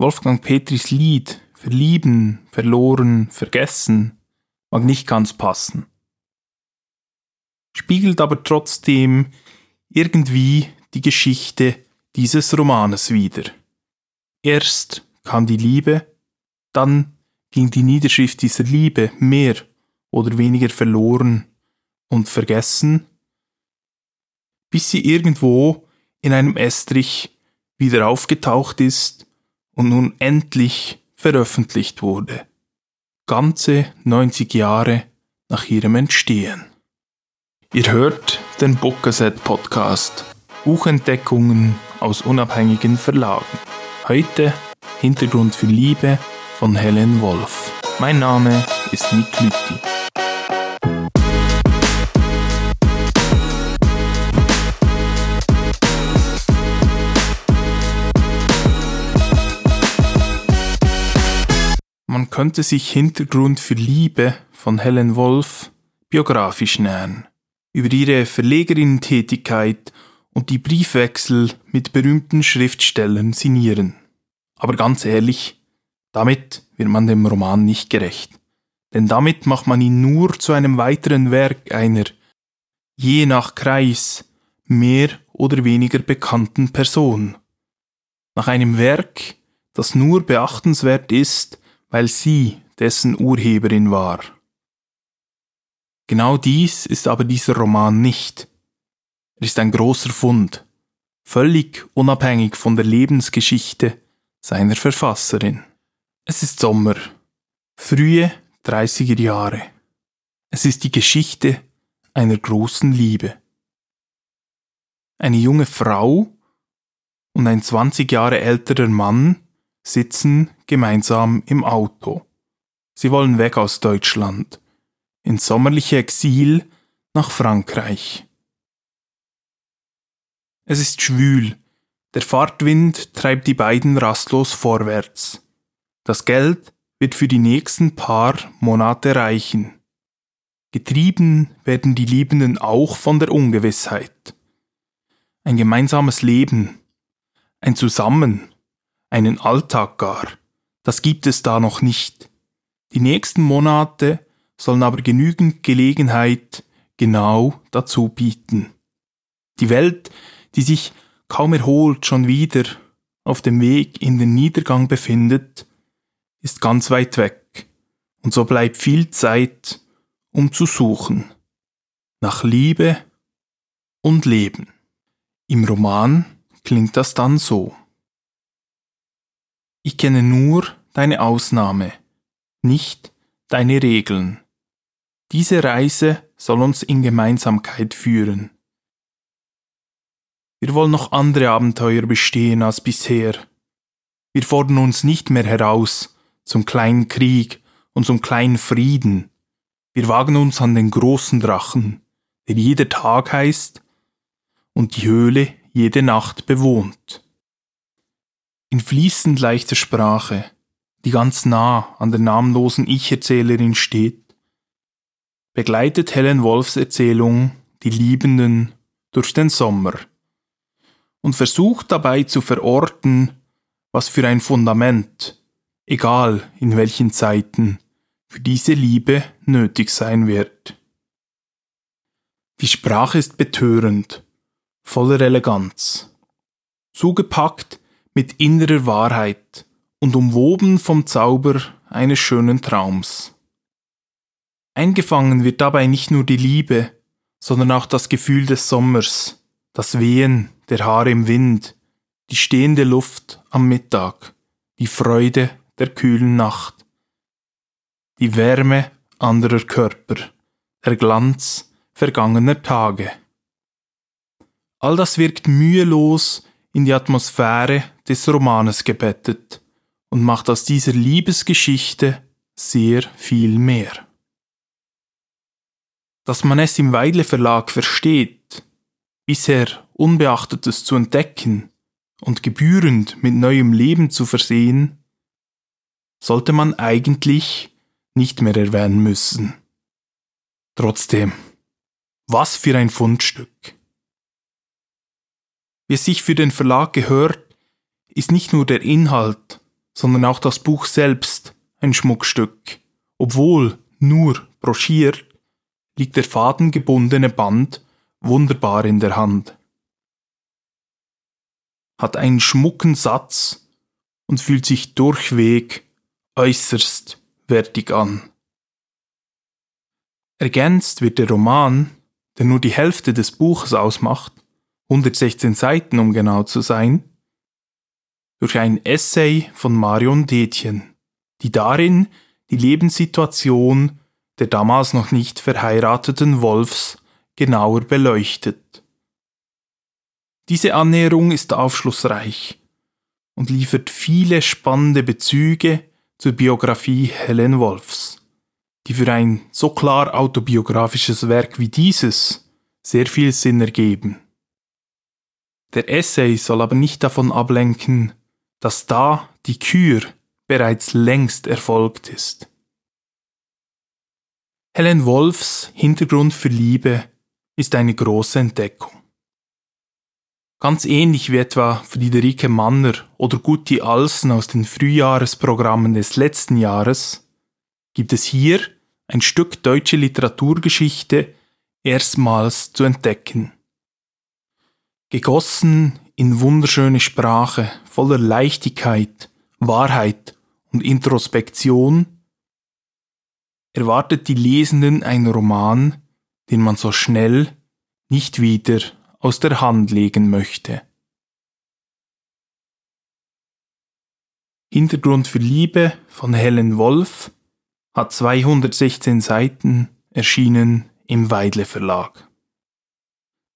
Wolfgang Petris Lied Verlieben, verloren, vergessen mag nicht ganz passen. Spiegelt aber trotzdem irgendwie die Geschichte dieses Romanes wider. Erst kam die Liebe, dann ging die Niederschrift dieser Liebe mehr oder weniger verloren und vergessen, bis sie irgendwo in einem Estrich wieder aufgetaucht ist und nun endlich veröffentlicht wurde. Ganze 90 Jahre nach ihrem Entstehen. Ihr hört den Bookcassette Podcast. Buchentdeckungen aus unabhängigen Verlagen. Heute Hintergrund für Liebe von Helen Wolf. Mein Name ist Nick Lütti. Man könnte sich Hintergrund für Liebe von Helen Wolf biografisch nähern. Über ihre Verlegerinnen-Tätigkeit und die Briefwechsel mit berühmten Schriftstellern signieren. Aber ganz ehrlich, damit wird man dem Roman nicht gerecht. Denn damit macht man ihn nur zu einem weiteren Werk einer, je nach Kreis, mehr oder weniger bekannten Person. Nach einem Werk, das nur beachtenswert ist, weil sie dessen Urheberin war. Genau dies ist aber dieser Roman nicht. Er ist ein großer Fund, völlig unabhängig von der Lebensgeschichte seiner Verfasserin. Es ist Sommer, frühe 30er Jahre. Es ist die Geschichte einer großen Liebe. Eine junge Frau und ein 20 Jahre älterer Mann sitzen gemeinsam im Auto. Sie wollen weg aus Deutschland, ins sommerliche Exil nach Frankreich. Es ist schwül, der Fahrtwind treibt die beiden rastlos vorwärts. Das Geld wird für die nächsten paar Monate reichen. Getrieben werden die Liebenden auch von der Ungewissheit. Ein gemeinsames Leben, ein Zusammen, einen Alltag gar, das gibt es da noch nicht. Die nächsten Monate sollen aber genügend Gelegenheit genau dazu bieten. Die Welt, die sich kaum erholt schon wieder auf dem Weg in den Niedergang befindet, ist ganz weit weg, und so bleibt viel Zeit, um zu suchen. Nach Liebe und Leben. Im Roman klingt das dann so. Ich kenne nur deine Ausnahme, nicht deine Regeln. Diese Reise soll uns in Gemeinsamkeit führen. Wir wollen noch andere Abenteuer bestehen als bisher. Wir fordern uns nicht mehr heraus zum kleinen Krieg und zum kleinen Frieden. Wir wagen uns an den großen Drachen, der jeder Tag heißt und die Höhle jede Nacht bewohnt. In fließend leichter Sprache, die ganz nah an der namenlosen Ich-Erzählerin steht, begleitet Helen Wolfs Erzählung die Liebenden durch den Sommer und versucht dabei zu verorten, was für ein Fundament, egal in welchen Zeiten, für diese Liebe nötig sein wird. Die Sprache ist betörend, voller Eleganz, zugepackt mit innerer Wahrheit und umwoben vom Zauber eines schönen Traums. Eingefangen wird dabei nicht nur die Liebe, sondern auch das Gefühl des Sommers, das Wehen der Haare im Wind, die stehende Luft am Mittag, die Freude der kühlen Nacht, die Wärme anderer Körper, der Glanz vergangener Tage. All das wirkt mühelos in die Atmosphäre des Romanes gebettet und macht aus dieser Liebesgeschichte sehr viel mehr. Dass man es im Weidle Verlag versteht, bisher Unbeachtetes zu entdecken und gebührend mit neuem Leben zu versehen, sollte man eigentlich nicht mehr erwähnen müssen. Trotzdem, was für ein Fundstück. Wie es sich für den Verlag gehört, ist nicht nur der Inhalt, sondern auch das Buch selbst ein Schmuckstück. Obwohl nur broschiert, liegt der fadengebundene Band wunderbar in der Hand. Hat einen schmucken Satz und fühlt sich durchweg äußerst wertig an. Ergänzt wird der Roman, der nur die Hälfte des Buches ausmacht, 116 Seiten um genau zu sein, durch ein Essay von Marion Detjen, die darin die Lebenssituation der damals noch nicht verheirateten Wolfs genauer beleuchtet. Diese Annäherung ist aufschlussreich und liefert viele spannende Bezüge zur Biografie Helen Wolfs, die für ein so klar autobiografisches Werk wie dieses sehr viel Sinn ergeben. Der Essay soll aber nicht davon ablenken, dass da die Kür bereits längst erfolgt ist. Helen Wolfs Hintergrund für Liebe ist eine große Entdeckung. Ganz ähnlich wie etwa Friederike Manner oder Gutti Alsen aus den Frühjahresprogrammen des letzten Jahres gibt es hier ein Stück deutsche Literaturgeschichte erstmals zu entdecken. Gegossen in wunderschöne Sprache, voller Leichtigkeit, Wahrheit und Introspektion, erwartet die Lesenden einen Roman, den man so schnell nicht wieder aus der Hand legen möchte. Hintergrund für Liebe von Helen Wolf hat 216 Seiten, erschienen im Weidle Verlag.